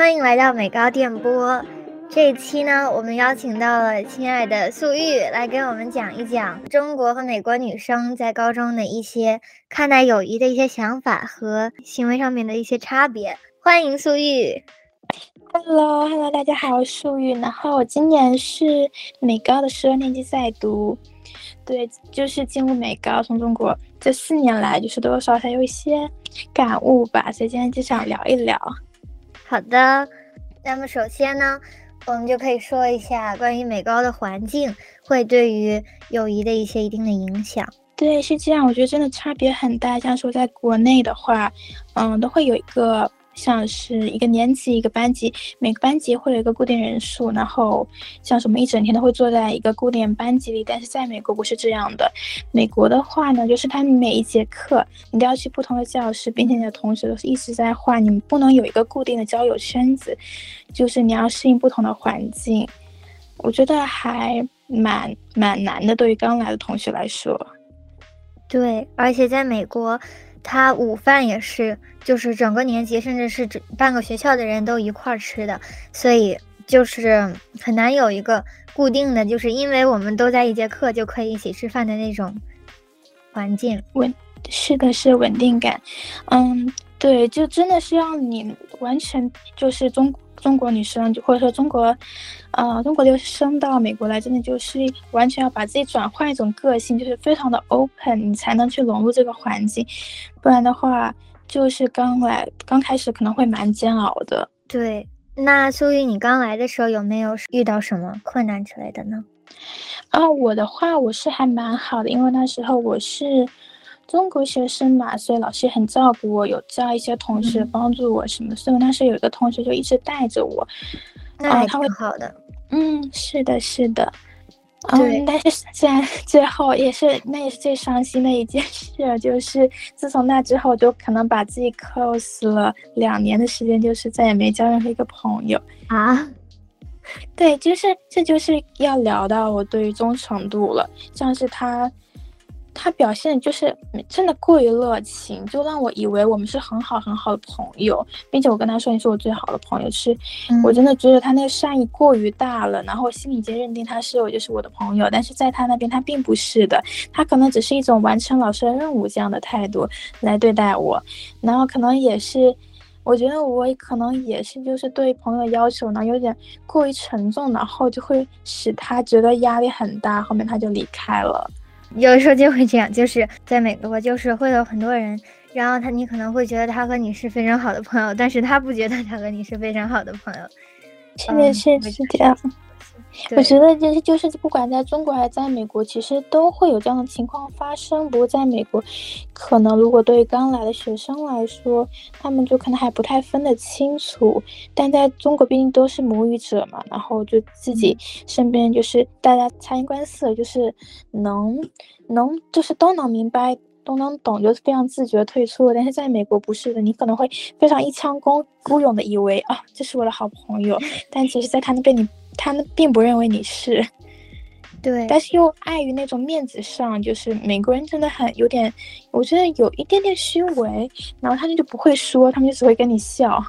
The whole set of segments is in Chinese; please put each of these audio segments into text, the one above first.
欢迎来到美高电波。这一期呢，我们邀请到了亲爱的素玉来给我们讲一讲中国和美国女生在高中的一些看待友谊的一些想法和行为上面的一些差别。欢迎素玉。Hello，Hello，大家好，素玉。然后我今年是美高的十二年级在读，对，就是进入美高，从中国这四年来，就是多多少少有一些感悟吧，所以今天就想聊一聊。好的，那么首先呢，我们就可以说一下关于美高的环境会对于友谊的一些一定的影响。对，是这样，我觉得真的差别很大。像说在国内的话，嗯，都会有一个。像是一个年级一个班级，每个班级会有一个固定人数，然后像什么一整天都会坐在一个固定班级里。但是在美国不是这样的，美国的话呢，就是他每一节课你都要去不同的教室，并且你的同学都是一直在换，你们不能有一个固定的交友圈子，就是你要适应不同的环境。我觉得还蛮蛮难的，对于刚来的同学来说。对，而且在美国。他午饭也是，就是整个年级，甚至是整半个学校的人都一块儿吃的，所以就是很难有一个固定的，就是因为我们都在一节课就可以一起吃饭的那种环境。稳，是的，是稳定感。嗯，对，就真的是让你完全就是中。中国女生，或者说中国，呃，中国留学生到美国来，真的就是完全要把自己转换一种个性，就是非常的 open，你才能去融入这个环境，不然的话，就是刚来刚开始可能会蛮煎熬的。对，那苏玉，你刚来的时候有没有遇到什么困难之类的呢？啊，我的话，我是还蛮好的，因为那时候我是。中国学生嘛，所以老师很照顾我，有叫一些同学帮助我什么。所以当时有一个同学就一直带着我，那他会好的。嗯，是的，是的。嗯，但是现在最后也是那也是最伤心的一件事，就是自从那之后，就可能把自己 close 了两年的时间，就是再也没交任何一个朋友啊。对，就是这就是要聊到我对于忠诚度了，像是他。他表现就是真的过于热情，就让我以为我们是很好很好的朋友，并且我跟他说你是我最好的朋友，是我真的觉得他那个善意过于大了，然后我心里就认定他是我就是我的朋友，但是在他那边他并不是的，他可能只是一种完成老师的任务这样的态度来对待我，然后可能也是，我觉得我可能也是就是对朋友要求呢有点过于沉重，然后就会使他觉得压力很大，后面他就离开了。有时候就会这样，就是在美国，就是会有很多人，然后他你可能会觉得他和你是非常好的朋友，但是他不觉得他和你是非常好的朋友。是的，是是这样。我觉得就是就是不管在中国还是在美国，其实都会有这样的情况发生。不过在美国，可能如果对于刚来的学生来说，他们就可能还不太分得清楚。但在中国，毕竟都是母语者嘛，然后就自己身边就是大家察言观色，就是能能就是都能明白，都能懂，就是非常自觉退出了。但是在美国不是的，你可能会非常一腔孤孤勇的以为啊，这是我的好朋友，但其实在他那边你。他们并不认为你是，对，但是又碍于那种面子上，就是美国人真的很有点，我觉得有一点点虚伪，然后他们就不会说，他们就只会跟你笑。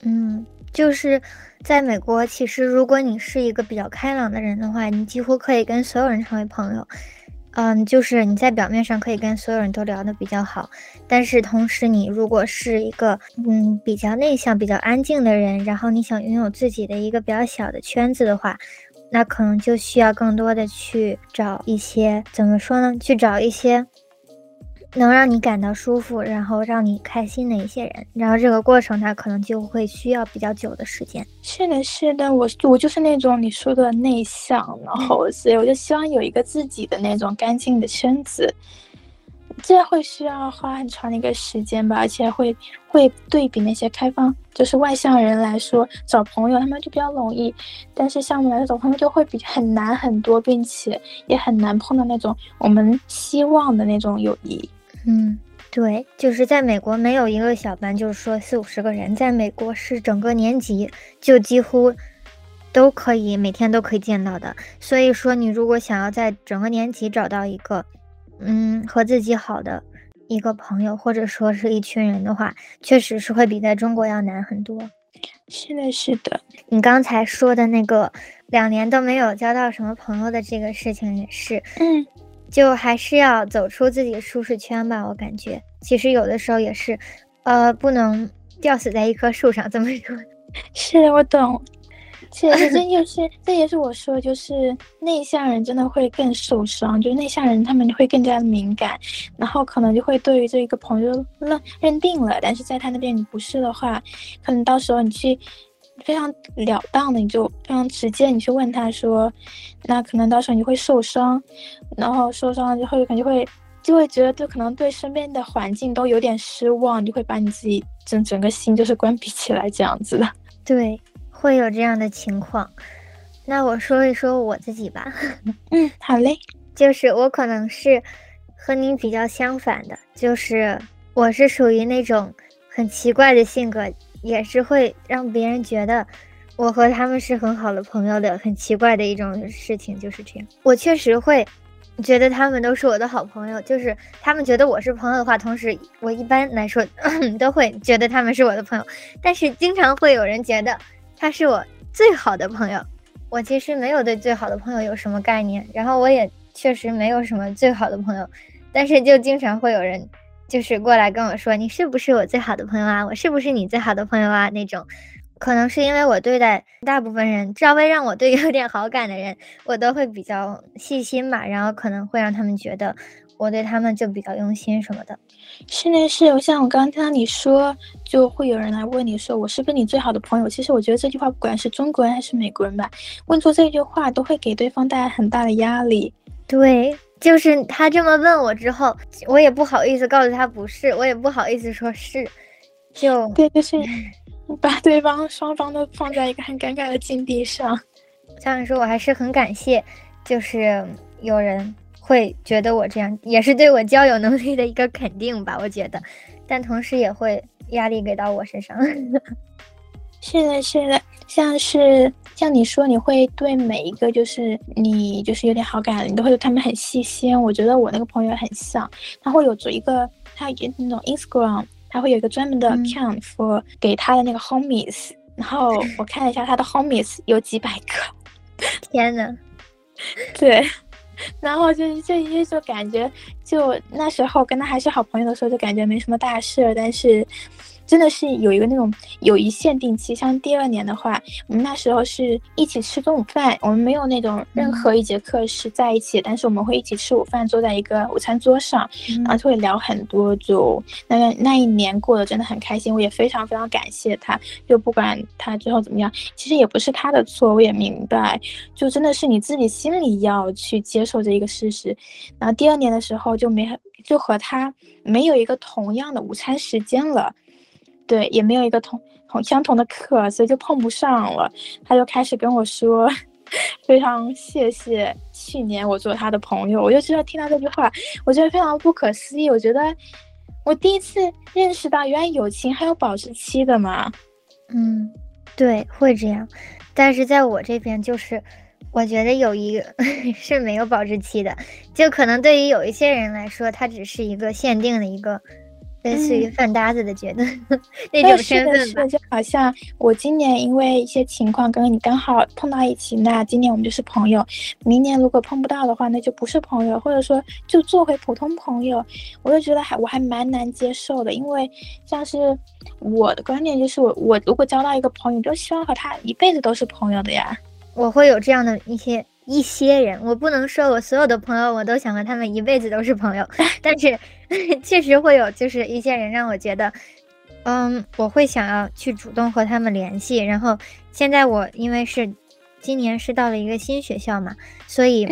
嗯，就是在美国，其实如果你是一个比较开朗的人的话，你几乎可以跟所有人成为朋友。嗯，就是你在表面上可以跟所有人都聊得比较好，但是同时你如果是一个嗯比较内向、比较安静的人，然后你想拥有自己的一个比较小的圈子的话，那可能就需要更多的去找一些怎么说呢？去找一些。能让你感到舒服，然后让你开心的一些人，然后这个过程它可能就会需要比较久的时间。是的，是的，我我就是那种你说的内向，然后所以我就希望有一个自己的那种干净的圈子，这会需要花很长的一个时间吧，而且会会对比那些开放就是外向人来说，找朋友他们就比较容易，但是像我们来找朋友就会比很难很多，并且也很难碰到那种我们希望的那种友谊。嗯，对，就是在美国没有一个小班，就是说四五十个人，在美国是整个年级就几乎都可以每天都可以见到的。所以说，你如果想要在整个年级找到一个，嗯，和自己好的一个朋友，或者说是一群人的话，确实是会比在中国要难很多。是的，是的。你刚才说的那个两年都没有交到什么朋友的这个事情也是，嗯，就还是要走出自己舒适圈吧。我感觉其实有的时候也是，呃，不能吊死在一棵树上，怎么说？是，我懂。其实这就是，这也是我说，就是内向人真的会更受伤，就是内向人他们会更加敏感，然后可能就会对于这一个朋友认认定了，但是在他那边你不是的话，可能到时候你去非常了当的，你就非常直接，你去问他说，那可能到时候你会受伤，然后受伤了之后，可能会就会觉得就可能对身边的环境都有点失望，就会把你自己整整个心就是关闭起来这样子的，对。会有这样的情况，那我说一说我自己吧。嗯，好嘞。就是我可能是和您比较相反的，就是我是属于那种很奇怪的性格，也是会让别人觉得我和他们是很好的朋友的，很奇怪的一种事情就是这样。我确实会觉得他们都是我的好朋友，就是他们觉得我是朋友的话，同时我一般来说都会觉得他们是我的朋友，但是经常会有人觉得。他是我最好的朋友，我其实没有对最好的朋友有什么概念，然后我也确实没有什么最好的朋友，但是就经常会有人就是过来跟我说，你是不是我最好的朋友啊？我是不是你最好的朋友啊？那种，可能是因为我对待大部分人稍微让我对有点好感的人，我都会比较细心吧，然后可能会让他们觉得。我对他们就比较用心什么的，是的，是。我像我刚刚听到你说，就会有人来问你说，我是不是你最好的朋友？其实我觉得这句话，不管是中国人还是美国人吧，问出这句话都会给对方带来很大的压力。对，就是他这么问我之后，我也不好意思告诉他不是，我也不好意思说是，就对，就是 把对方双方都放在一个很尴尬的境地上。这样说，我还是很感谢，就是有人。会觉得我这样也是对我交友能力的一个肯定吧，我觉得，但同时也会压力给到我身上。是的，是的，像是像你说，你会对每一个就是你就是有点好感，你都会对他们很细心。我觉得我那个朋友很像，他会有做一个，他有那种 Instagram，他会有一个专门的 account for 给他的那个 homies，然后 我看了一下他的 homies 有几百个，天呐，对。然后就就一就感觉，就那时候跟他还是好朋友的时候，就感觉没什么大事，但是。真的是有一个那种友谊限定期，像第二年的话，我们那时候是一起吃中午饭，我们没有那种任何一节课是在一起，但是我们会一起吃午饭，坐在一个午餐桌上，然后就会聊很多，就那那一年过得真的很开心，我也非常非常感谢他，就不管他最后怎么样，其实也不是他的错，我也明白，就真的是你自己心里要去接受这一个事实，然后第二年的时候就没就和他没有一个同样的午餐时间了。对，也没有一个同同相同的课，所以就碰不上了。他就开始跟我说，非常谢谢去年我做他的朋友。我就知道听到这句话，我觉得非常不可思议。我觉得我第一次认识到，原来友情还有保质期的嘛。嗯，对，会这样。但是在我这边，就是我觉得友谊 是没有保质期的。就可能对于有一些人来说，它只是一个限定的一个。类似于饭搭子的觉得那种身份吧，就好像我今年因为一些情况跟你刚好碰到一起，那今年我们就是朋友。明年如果碰不到的话，那就不是朋友，或者说就做回普通朋友。我就觉得还我还蛮难接受的，因为像是我的观点就是我我如果交到一个朋友，就希望和他一辈子都是朋友的呀。我会有这样的一些。一些人，我不能说我所有的朋友我都想和他们一辈子都是朋友，但是 确实会有，就是一些人让我觉得，嗯，我会想要去主动和他们联系。然后现在我因为是今年是到了一个新学校嘛，所以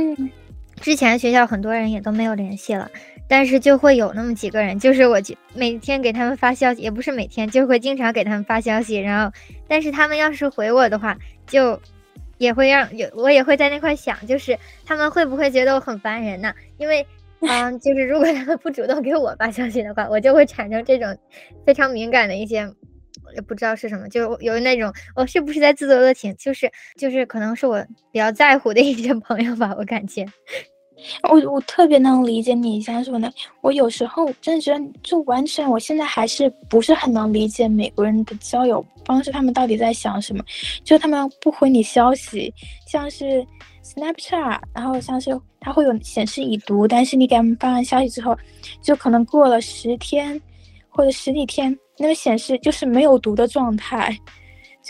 之前学校很多人也都没有联系了，但是就会有那么几个人，就是我每天给他们发消息，也不是每天，就会经常给他们发消息，然后但是他们要是回我的话，就。也会让有我也会在那块想，就是他们会不会觉得我很烦人呢？因为，嗯，就是如果他们不主动给我发消息的话，我就会产生这种非常敏感的一些，也不知道是什么，就有那种我是不是在自作多情？就是就是可能是我比较在乎的一些朋友吧，我感觉。我我特别能理解你像说的，我有时候真的觉得，就完全我现在还是不是很能理解美国人的交友方式，他们到底在想什么？就他们不回你消息，像是 Snapchat，然后像是它会有显示已读，但是你给他们发完消息之后，就可能过了十天或者十几天，那个显示就是没有读的状态。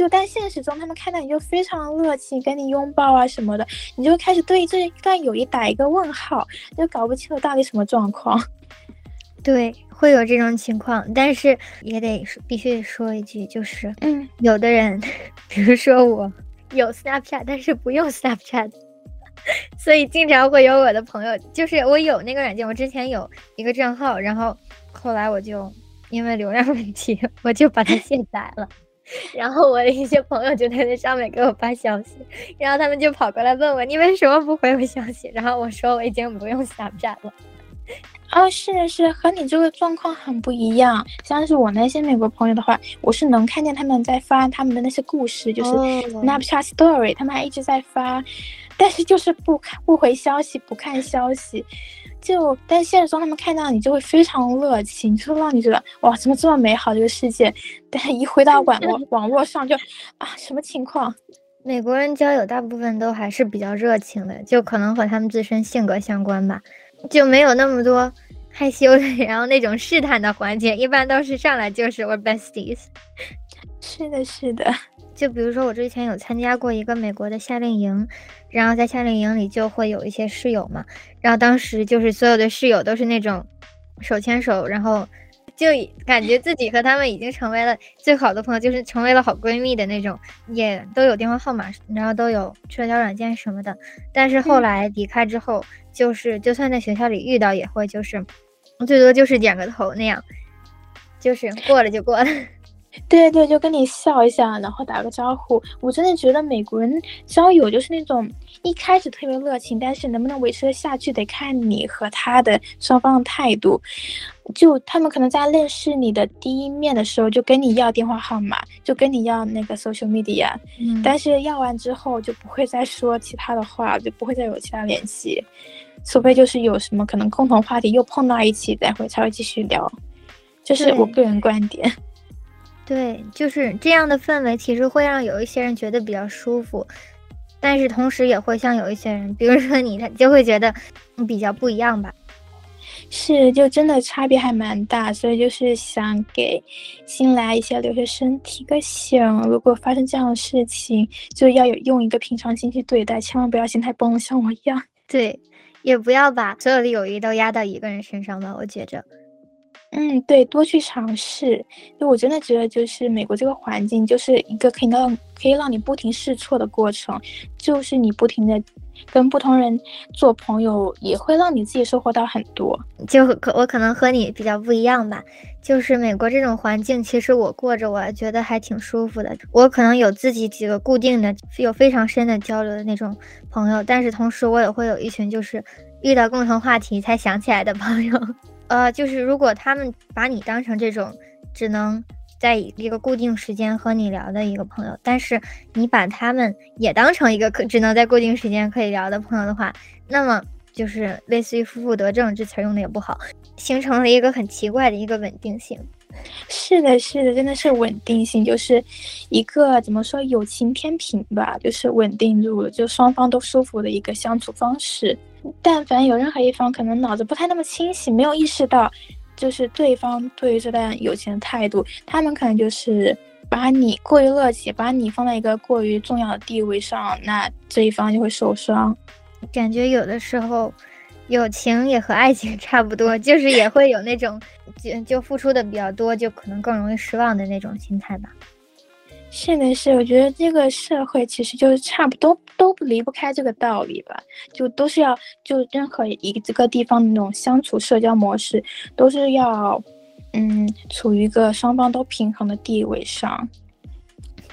就但现实中，他们看到你就非常热情，跟你拥抱啊什么的，你就开始对这段友谊打一个问号，就搞不清楚到底什么状况。对，会有这种情况，但是也得必须得说一句，就是，嗯，有的人，比如说我有 Snapchat，但是不用 Snapchat，所以经常会有我的朋友，就是我有那个软件，我之前有一个账号，然后后来我就因为流量问题，我就把它卸载了。然后我的一些朋友就在那上面给我发消息，然后他们就跑过来问我你为什么不回我消息？然后我说我已经不用 Snapchat 了。哦，是是，和你这个状况很不一样。像是我那些美国朋友的话，我是能看见他们在发他们的那些故事，就是 Snapchat Story，他们还一直在发，但是就是不看不回消息，不看消息。就，但现实中他们看到你就会非常热情，就让你觉得哇，怎么这么美好这个世界？但一回到网络网络上就啊，什么情况？美国人交友大部分都还是比较热情的，就可能和他们自身性格相关吧，就没有那么多害羞的，然后那种试探的环节，一般都是上来就是我 besties。是的，是的。就比如说，我之前有参加过一个美国的夏令营，然后在夏令营里就会有一些室友嘛，然后当时就是所有的室友都是那种手牵手，然后就感觉自己和他们已经成为了最好的朋友，就是成为了好闺蜜的那种，也都有电话号码，然后都有社交软件什么的。但是后来离开之后，就是就算在学校里遇到，也会就是最多就是点个头那样，就是过了就过了。对对，就跟你笑一下，然后打个招呼。我真的觉得美国人交友就是那种一开始特别热情，但是能不能维持的下去，得看你和他的双方的态度。就他们可能在认识你的第一面的时候，就跟你要电话号码，就跟你要那个 social media，但是要完之后就不会再说其他的话，就不会再有其他联系，除非就是有什么可能共同话题又碰到一起，再会才会继续聊。这是我个人观点。对，就是这样的氛围，其实会让有一些人觉得比较舒服，但是同时也会像有一些人，比如说你，他就会觉得比较不一样吧。是，就真的差别还蛮大，所以就是想给新来一些留学生提个醒，如果发生这样的事情，就要有用一个平常心去对待，千万不要心态崩了，像我一样。对，也不要把所有的友谊都压到一个人身上吧，我觉着。嗯，对，多去尝试。就我真的觉得，就是美国这个环境，就是一个可以让可以让你不停试错的过程。就是你不停的跟不同人做朋友，也会让你自己收获到很多。就可我可能和你比较不一样吧。就是美国这种环境，其实我过着，我觉得还挺舒服的。我可能有自己几个固定的、有非常深的交流的那种朋友，但是同时我也会有一群就是遇到共同话题才想起来的朋友。呃，就是如果他们把你当成这种只能在一个固定时间和你聊的一个朋友，但是你把他们也当成一个可只能在固定时间可以聊的朋友的话，那么就是类似于负负得正这词用的也不好，形成了一个很奇怪的一个稳定性。是的，是的，真的是稳定性，就是一个怎么说友情天平吧，就是稳定住了，就双方都舒服的一个相处方式。但凡有任何一方可能脑子不太那么清醒，没有意识到，就是对方对于这段友情的态度，他们可能就是把你过于热情，把你放在一个过于重要的地位上，那这一方就会受伤。感觉有的时候，友情也和爱情差不多，就是也会有那种就就付出的比较多，就可能更容易失望的那种心态吧。是的，是，我觉得这个社会其实就是差不多都离不开这个道理吧，就都是要就任何一个这个地方的那种相处社交模式，都是要嗯处于一个双方都平衡的地位上，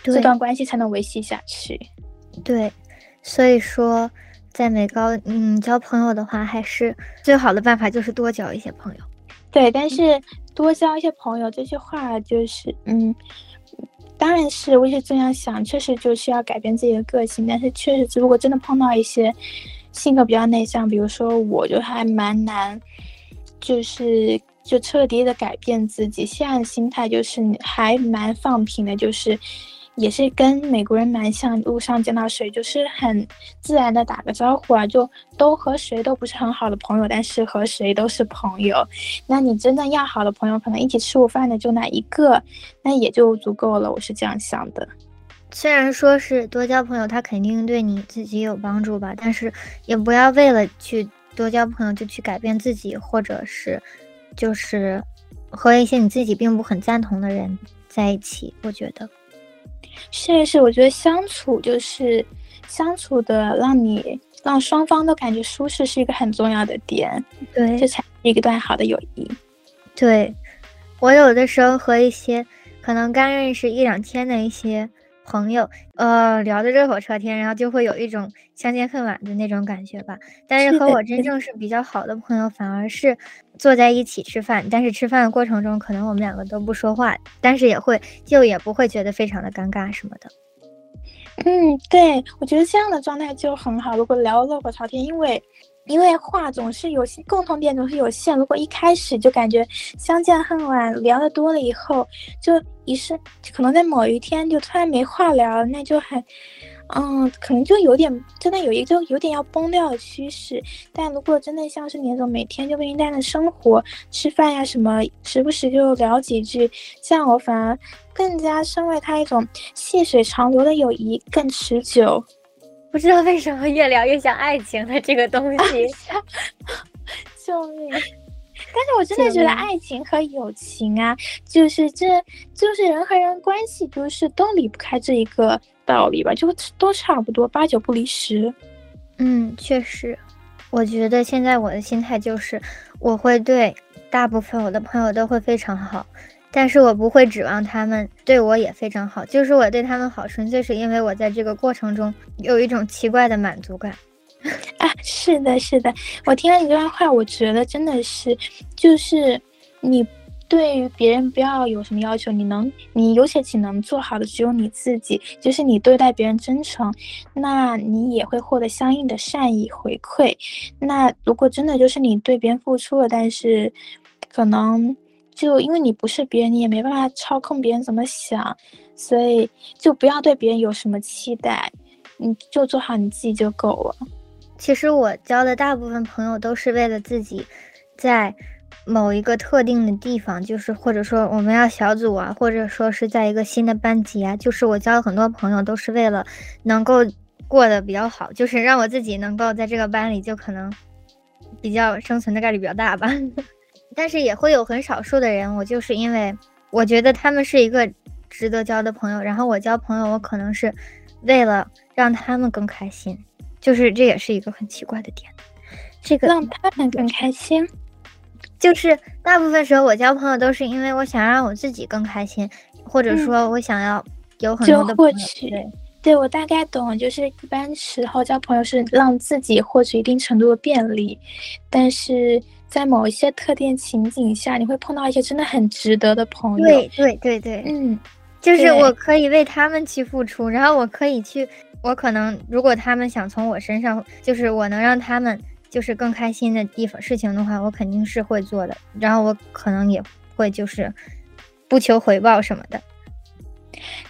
这段关系才能维系下去。对，所以说在美高嗯交朋友的话，还是最好的办法就是多交一些朋友。对，但是多交一些朋友这句话就是嗯。当然是，我也这样想，确实就是要改变自己的个性。但是确实，如果真的碰到一些性格比较内向，比如说我就还蛮难，就是就彻底的改变自己。现在的心态就是还蛮放平的，就是也是跟美国人蛮像，路上见到谁就是很自然的打个招呼啊，就都和谁都不是很好的朋友，但是和谁都是朋友。那你真正要好的朋友，可能一起吃午饭的就那一个，那也就足够了。我是这样想的。虽然说是多交朋友，他肯定对你自己有帮助吧，但是也不要为了去多交朋友就去改变自己，或者是就是和一些你自己并不很赞同的人在一起。我觉得是是，我觉得相处就是相处的让你让双方都感觉舒适是一个很重要的点，对，这才是一个段好的友谊。对我有的时候和一些可能刚认识一两天的一些。朋友，呃，聊得热火朝天，然后就会有一种相见恨晚的那种感觉吧。但是和我真正是比较好的朋友，反而是坐在一起吃饭，但是吃饭的过程中，可能我们两个都不说话，但是也会就也不会觉得非常的尴尬什么的。嗯，对，我觉得这样的状态就很好。如果聊热火朝天，因为。因为话总是有限，共同点总是有限。如果一开始就感觉相见恨晚，聊的多了以后，就一瞬可能在某一天就突然没话聊，那就很，嗯，可能就有点真的有一个有点要崩掉的趋势。但如果真的像是那种每天就平淡的生活、吃饭呀什么，时不时就聊几句，这样我反而更加身为他一种细水长流的友谊更持久。不知道为什么越聊越像爱情的这个东西，救命！但是我真的觉得爱情和友情啊，就是这就是人和人关系，就是都离不开这一个道理吧，就都差不多，八九不离十。嗯，确实，我觉得现在我的心态就是，我会对大部分我的朋友都会非常好。但是我不会指望他们对我也非常好，就是我对他们好，纯粹是因为我在这个过程中有一种奇怪的满足感。啊，是的，是的，我听了你这段话，我觉得真的是，就是你对于别人不要有什么要求，你能，你有且仅能做好的只有你自己，就是你对待别人真诚，那你也会获得相应的善意回馈。那如果真的就是你对别人付出了，但是可能。就因为你不是别人，你也没办法操控别人怎么想，所以就不要对别人有什么期待，你就做好你自己就够了。其实我交的大部分朋友都是为了自己，在某一个特定的地方，就是或者说我们要小组啊，或者说是在一个新的班级啊，就是我交了很多朋友都是为了能够过得比较好，就是让我自己能够在这个班里就可能比较生存的概率比较大吧。但是也会有很少数的人，我就是因为我觉得他们是一个值得交的朋友，然后我交朋友，我可能是为了让他们更开心，就是这也是一个很奇怪的点。这个让他们更开心，就是大部分时候我交朋友都是因为我想让我自己更开心，或者说我想要有很多的获取。对，我大概懂，就是一般时候交朋友是让自己获取一定程度的便利，但是。在某一些特定情景下，你会碰到一些真的很值得的朋友。对对对对，嗯，就是我可以为他们去付出，然后我可以去，我可能如果他们想从我身上，就是我能让他们就是更开心的地方事情的话，我肯定是会做的。然后我可能也会就是不求回报什么的。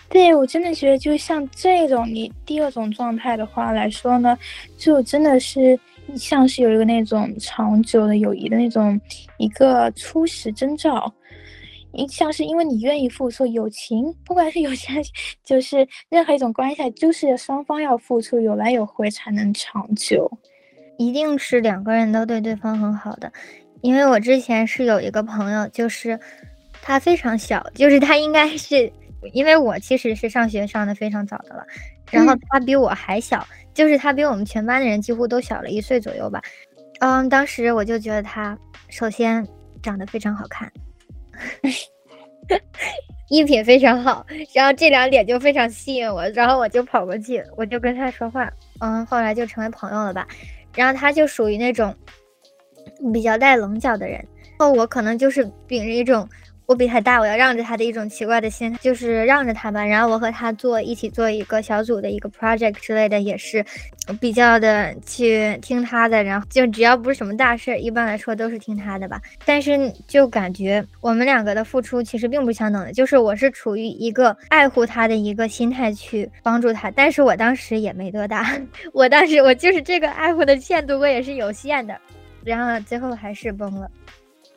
对我真的觉得，就像这种你第二种状态的话来说呢，就真的是。像是有一个那种长久的友谊的那种一个初始征兆，一像是因为你愿意付出，友情不管是友情还是，就是任何一种关系，就是双方要付出，有来有回才能长久。一定是两个人都对对方很好的，因为我之前是有一个朋友，就是他非常小，就是他应该是因为我其实是上学上的非常早的了，然后他比我还小。就是他比我们全班的人几乎都小了一岁左右吧，嗯，当时我就觉得他首先长得非常好看，衣品非常好，然后这两点就非常吸引我，然后我就跑过去，我就跟他说话，嗯，后来就成为朋友了吧。然后他就属于那种比较带棱角的人，然后我可能就是秉着一种我比他大，我要让着他的一种奇怪的心态，就是让着他吧。然后我和他做一起做一个小组的一个 project 之类的，也是比较的去听他的。然后就只要不是什么大事，一般来说都是听他的吧。但是就感觉我们两个的付出其实并不相等的，就是我是处于一个爱护他的一个心态去帮助他，但是我当时也没多大，我当时我就是这个爱护的限度我也是有限的，然后最后还是崩了。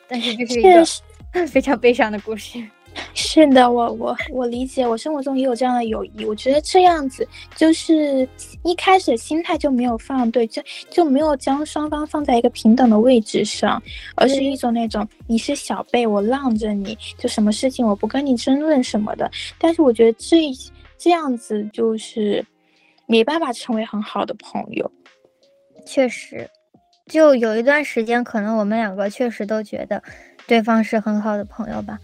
但是这是一个。非常悲伤的故事，是的，我我我理解，我生活中也有这样的友谊。我觉得这样子就是一开始心态就没有放对，就就没有将双方放在一个平等的位置上，而是一种那种你是小辈，我让着你，就什么事情我不跟你争论什么的。但是我觉得这这样子就是没办法成为很好的朋友。确实，就有一段时间，可能我们两个确实都觉得。对方是很好的朋友吧，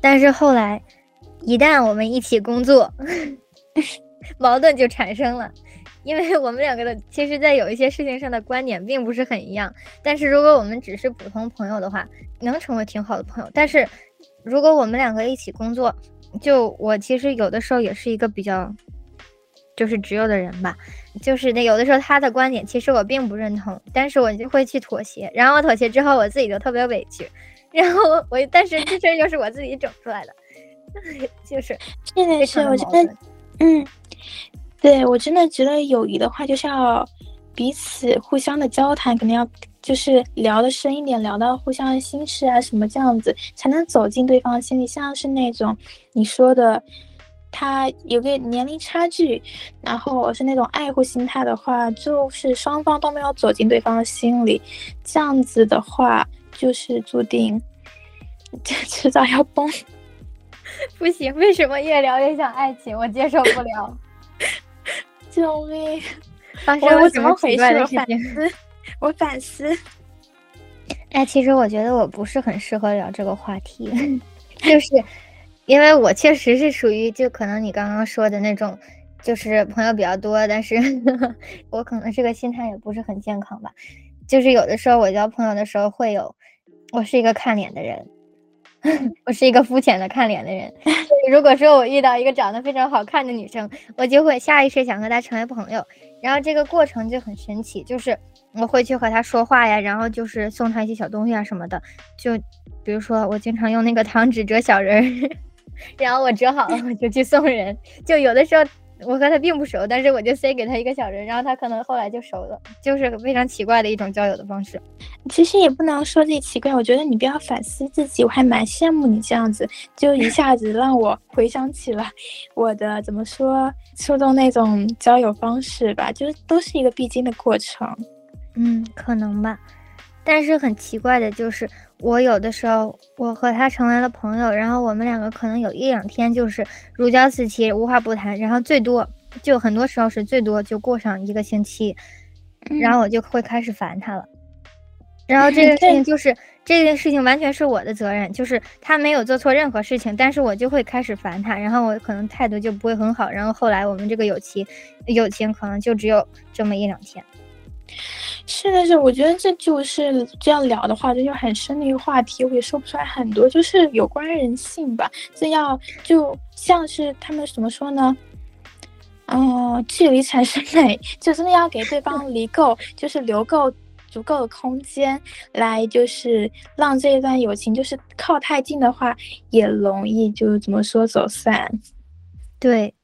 但是后来，一旦我们一起工作，矛盾就产生了，因为我们两个的其实，在有一些事情上的观点并不是很一样。但是如果我们只是普通朋友的话，能成为挺好的朋友。但是如果我们两个一起工作，就我其实有的时候也是一个比较，就是直右的人吧，就是那有的时候他的观点其实我并不认同，但是我就会去妥协，然后妥协之后我自己就特别委屈。然后我，但是这事又是我自己整出来的，就是，真的是，我觉得，嗯，对我真的觉得友谊的话，就是要彼此互相的交谈，肯定要就是聊的深一点，聊到互相的心事啊什么这样子，才能走进对方的心里。像是那种你说的，他有个年龄差距，然后是那种爱护心态的话，就是双方都没有走进对方的心里，这样子的话。就是注定，迟早要崩。不行，为什么越聊越像爱情？我接受不了。救命！发生了什么回事？我反思，我反思。哎，其实我觉得我不是很适合聊这个话题，就是因为我确实是属于就可能你刚刚说的那种，就是朋友比较多，但是我可能这个心态也不是很健康吧。就是有的时候我交朋友的时候会有。我是一个看脸的人，我是一个肤浅的看脸的人。如果说我遇到一个长得非常好看的女生，我就会下意识想和她成为朋友。然后这个过程就很神奇，就是我会去和她说话呀，然后就是送她一些小东西啊什么的。就比如说我经常用那个糖纸折小人儿，然后我折好了我就去送人。就有的时候。我和他并不熟，但是我就塞给他一个小人，然后他可能后来就熟了，就是非常奇怪的一种交友的方式。其实也不能说自己奇怪，我觉得你不要反思自己，我还蛮羡慕你这样子，就一下子让我回想起了我的怎么说初中那种交友方式吧，就是都是一个必经的过程。嗯，可能吧。但是很奇怪的就是，我有的时候我和他成为了朋友，然后我们两个可能有一两天就是如胶似漆，无话不谈，然后最多就很多时候是最多就过上一个星期，然后我就会开始烦他了。然后这个 事情就是这件事情完全是我的责任，就是他没有做错任何事情，但是我就会开始烦他，然后我可能态度就不会很好，然后后来我们这个友情友情可能就只有这么一两天。是的是，我觉得这就是这样聊的话，这就很深的一个话题，我也说不出来很多，就是有关人性吧。这要就像是他们怎么说呢？嗯，距离产生美，就真的要给对方离够，就是留够足够的空间，来就是让这一段友情，就是靠太近的话，也容易就怎么说走散。对。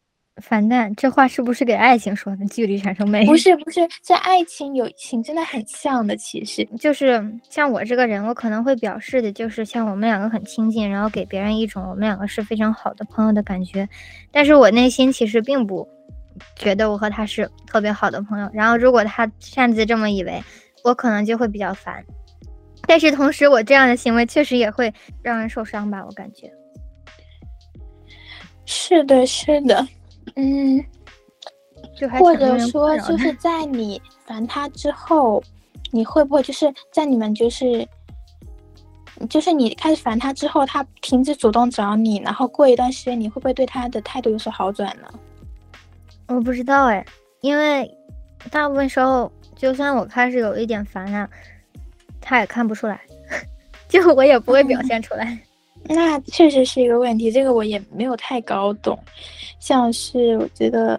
反蛋，这话是不是给爱情说的？距离产生美？不是不是，这爱情友情真的很像的。其实就是像我这个人，我可能会表示的就是像我们两个很亲近，然后给别人一种我们两个是非常好的朋友的感觉。但是我内心其实并不觉得我和他是特别好的朋友。然后如果他擅自这么以为，我可能就会比较烦。但是同时，我这样的行为确实也会让人受伤吧？我感觉是的，是的。嗯，或者说就是在你烦他之后，你会不会就是在你们就是，就是你开始烦他之后，他停止主动找你，然后过一段时间，你会不会对他的态度有所好转呢？我不知道哎，因为大部分时候，就算我开始有一点烦啊，他也看不出来，就我也不会表现出来。那确实是一个问题，这个我也没有太搞懂。像是我觉得，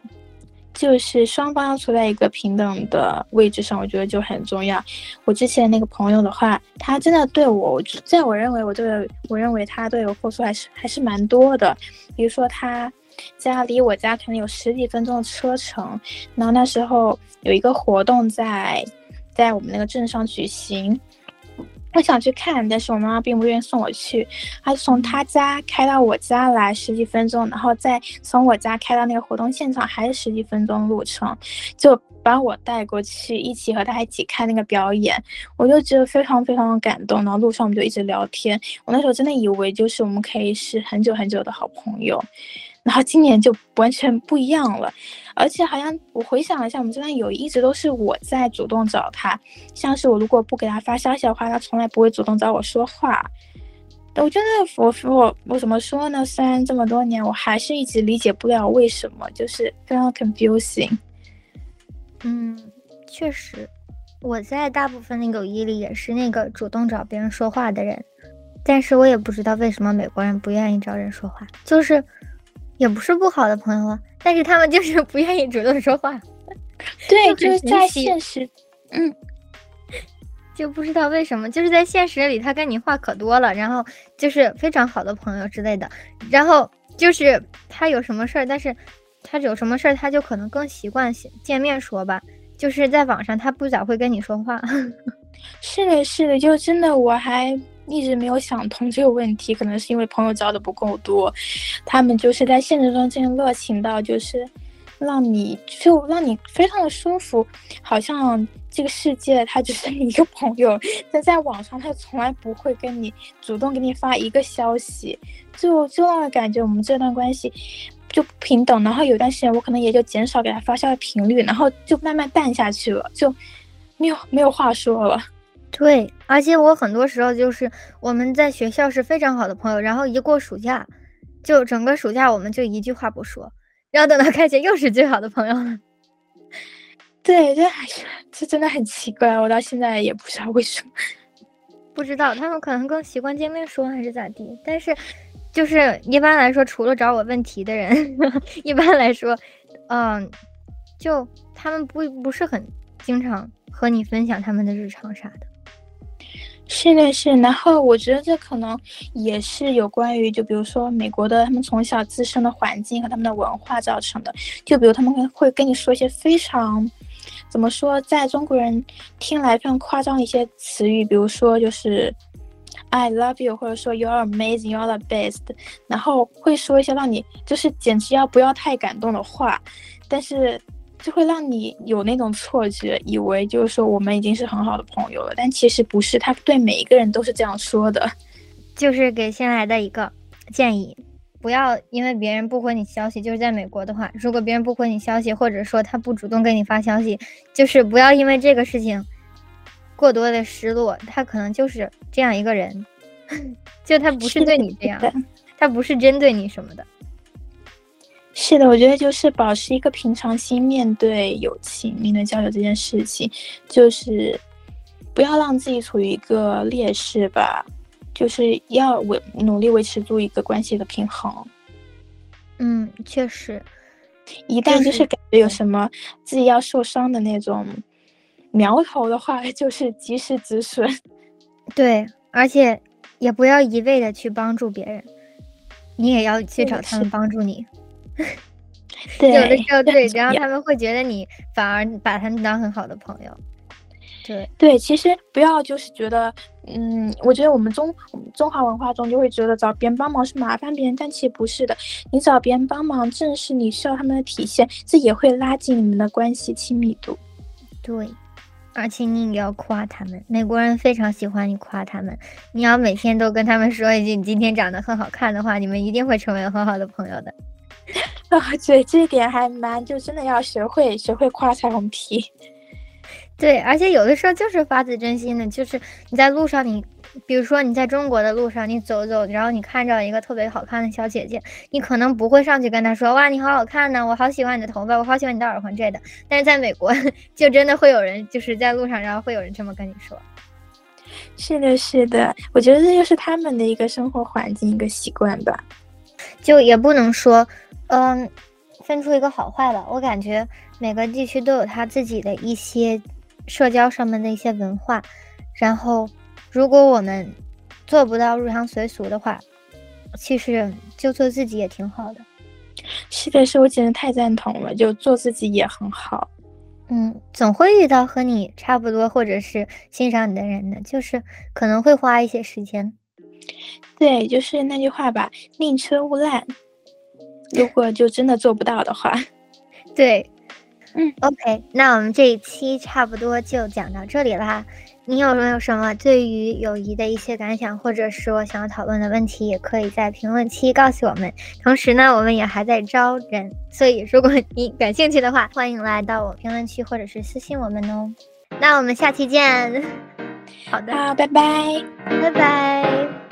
就是双方要处在一个平等的位置上，我觉得就很重要。我之前那个朋友的话，他真的对我，在我认为我对我认为他对我付出还是还是蛮多的。比如说他家离我家可能有十几分钟的车程，然后那时候有一个活动在在我们那个镇上举行。我想去看，但是我妈妈并不愿意送我去。她从她家开到我家来十几分钟，然后再从我家开到那个活动现场还是十几分钟路程，就把我带过去，一起和她一起看那个表演。我就觉得非常非常的感动。然后路上我们就一直聊天，我那时候真的以为就是我们可以是很久很久的好朋友。然后今年就完全不一样了，而且好像我回想了一下，我们这段友谊一直都是我在主动找他，像是我如果不给他发消息的话，他从来不会主动找我说话。我觉得我我我怎么说呢？虽然这么多年，我还是一直理解不了为什么，就是非常 confusing。嗯，确实，我在大部分的友谊里也是那个主动找别人说话的人，但是我也不知道为什么美国人不愿意找人说话，就是。也不是不好的朋友啊，但是他们就是 不愿意主动说话。对，就是在现实，嗯，就不知道为什么，就是在现实里他跟你话可多了，然后就是非常好的朋友之类的，然后就是他有什么事儿，但是他有什么事儿他就可能更习惯见面说吧，就是在网上他不咋会跟你说话。是的，是的，就真的我还。一直没有想通这个问题，可能是因为朋友交的不够多，他们就是在现实中这样热情到，就是让你就让你非常的舒服，好像这个世界他只是你一个朋友，但在网上他从来不会跟你主动给你发一个消息，就就让我感觉我们这段关系就不平等。然后有段时间我可能也就减少给他发消息频率，然后就慢慢淡下去了，就没有没有话说了。对，而且我很多时候就是我们在学校是非常好的朋友，然后一过暑假，就整个暑假我们就一句话不说，然后等到开学又是最好的朋友了。对，这还是这真的很奇怪，我到现在也不知道为什么，不知道他们可能更习惯见面说还是咋地，但是就是一般来说，除了找我问题的人，一般来说，嗯，就他们不不是很经常和你分享他们的日常啥的。是的，是。然后我觉得这可能也是有关于，就比如说美国的他们从小自身的环境和他们的文化造成的。就比如他们会跟你说一些非常，怎么说，在中国人听来非常夸张的一些词语，比如说就是 I love you，或者说 You are amazing, You are the best。然后会说一些让你就是简直要不要太感动的话，但是。就会让你有那种错觉，以为就是说我们已经是很好的朋友了，但其实不是。他对每一个人都是这样说的，就是给新来的一个建议，不要因为别人不回你消息，就是在美国的话，如果别人不回你消息，或者说他不主动给你发消息，就是不要因为这个事情过多的失落，他可能就是这样一个人，就他不是对你这样，他不是针对你什么的。是的，我觉得就是保持一个平常心，面对友情、面对交友这件事情，就是不要让自己处于一个劣势吧，就是要维努力维持住一个关系的平衡。嗯，确实，一旦就是感觉有什么自己要受伤的那种苗头的话，就是及时止损。对，而且也不要一味的去帮助别人，你也要去找他们帮助你。有的时候对，然后他们会觉得你反而把他们当很好的朋友。对对，其实不要就是觉得，嗯，我觉得我们中中华文化中就会觉得找别人帮忙是麻烦别人，但其实不是的。你找别人帮忙，正是你需要他们的体现，这也会拉近你们的关系亲密度。对，而且你也要夸他们，美国人非常喜欢你夸他们。你要每天都跟他们说一句你今天长得很好看的话，你们一定会成为很好的朋友的。啊，对，这一点还蛮，就真的要学会学会夸彩虹屁。对，而且有的时候就是发自真心的，就是你在路上，你比如说你在中国的路上，你走走，然后你看着一个特别好看的小姐姐，你可能不会上去跟她说，哇，你好好看呢，我好喜欢你的头发，我好喜欢你的耳环之类的。但是在美国，就真的会有人就是在路上，然后会有人这么跟你说。是的，是的，我觉得这就是他们的一个生活环境，一个习惯吧。就也不能说，嗯，分出一个好坏吧。我感觉每个地区都有他自己的一些社交上面的一些文化，然后如果我们做不到入乡随俗的话，其实就做自己也挺好的。是的，是我简直太赞同了，就做自己也很好。嗯，总会遇到和你差不多或者是欣赏你的人的，就是可能会花一些时间。对，就是那句话吧，宁缺毋滥。如果就真的做不到的话，对，嗯，OK，那我们这一期差不多就讲到这里啦。你有没有什么对于友谊的一些感想，或者说想要讨论的问题，也可以在评论区告诉我们。同时呢，我们也还在招人，所以如果你感兴趣的话，欢迎来到我评论区或者是私信我们哦。那我们下期见。好的，好，拜拜，拜拜。